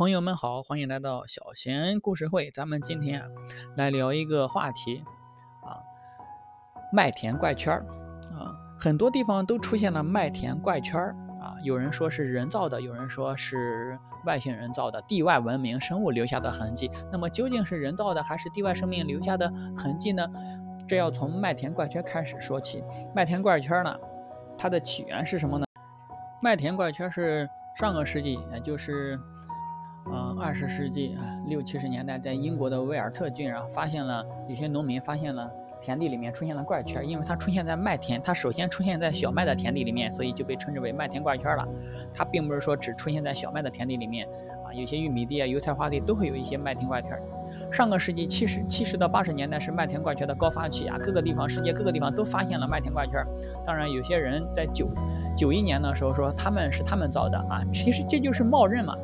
朋友们好，欢迎来到小贤故事会。咱们今天啊，来聊一个话题啊，麦田怪圈儿啊，很多地方都出现了麦田怪圈儿啊。有人说是人造的，有人说是外星人造的，地外文明生物留下的痕迹。那么究竟是人造的还是地外生命留下的痕迹呢？这要从麦田怪圈开始说起。麦田怪圈呢，它的起源是什么呢？麦田怪圈是上个世纪，也就是。嗯，二十世纪啊，六七十年代，在英国的威尔特郡啊，发现了有些农民发现了田地里面出现了怪圈，因为它出现在麦田，它首先出现在小麦的田地里面，所以就被称之为麦田怪圈了。它并不是说只出现在小麦的田地里面啊，有些玉米地啊、油菜花地都会有一些麦田怪圈。上个世纪七十七十到八十年代是麦田怪圈的高发期啊，各个地方，世界各个地方都发现了麦田怪圈。当然，有些人在九九一年的时候说他们是他们造的啊，其实这就是冒认嘛。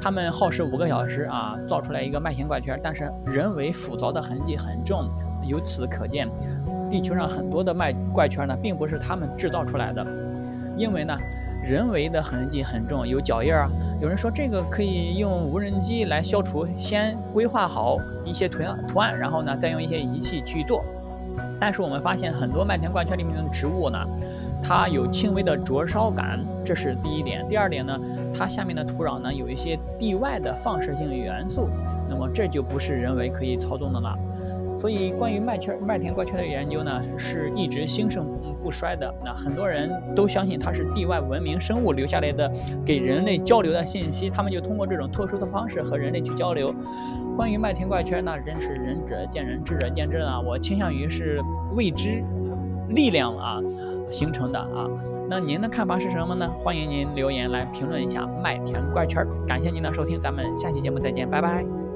他们耗时五个小时啊，造出来一个麦田怪圈，但是人为斧凿的痕迹很重，由此可见，地球上很多的麦怪圈呢，并不是他们制造出来的，因为呢，人为的痕迹很重，有脚印啊。有人说这个可以用无人机来消除，先规划好一些图案图案，然后呢，再用一些仪器去做。但是我们发现很多麦田怪圈里面的植物呢。它有轻微的灼烧感，这是第一点。第二点呢，它下面的土壤呢有一些地外的放射性元素，那么这就不是人为可以操纵的了。所以，关于麦圈、麦田怪圈的研究呢，是一直兴盛不衰的。那很多人都相信它是地外文明生物留下来的，给人类交流的信息，他们就通过这种特殊的方式和人类去交流。关于麦田怪圈呢，人是仁者见仁，智者见智啊。我倾向于是未知力量啊。形成的啊，那您的看法是什么呢？欢迎您留言来评论一下麦田怪圈。感谢您的收听，咱们下期节目再见，拜拜。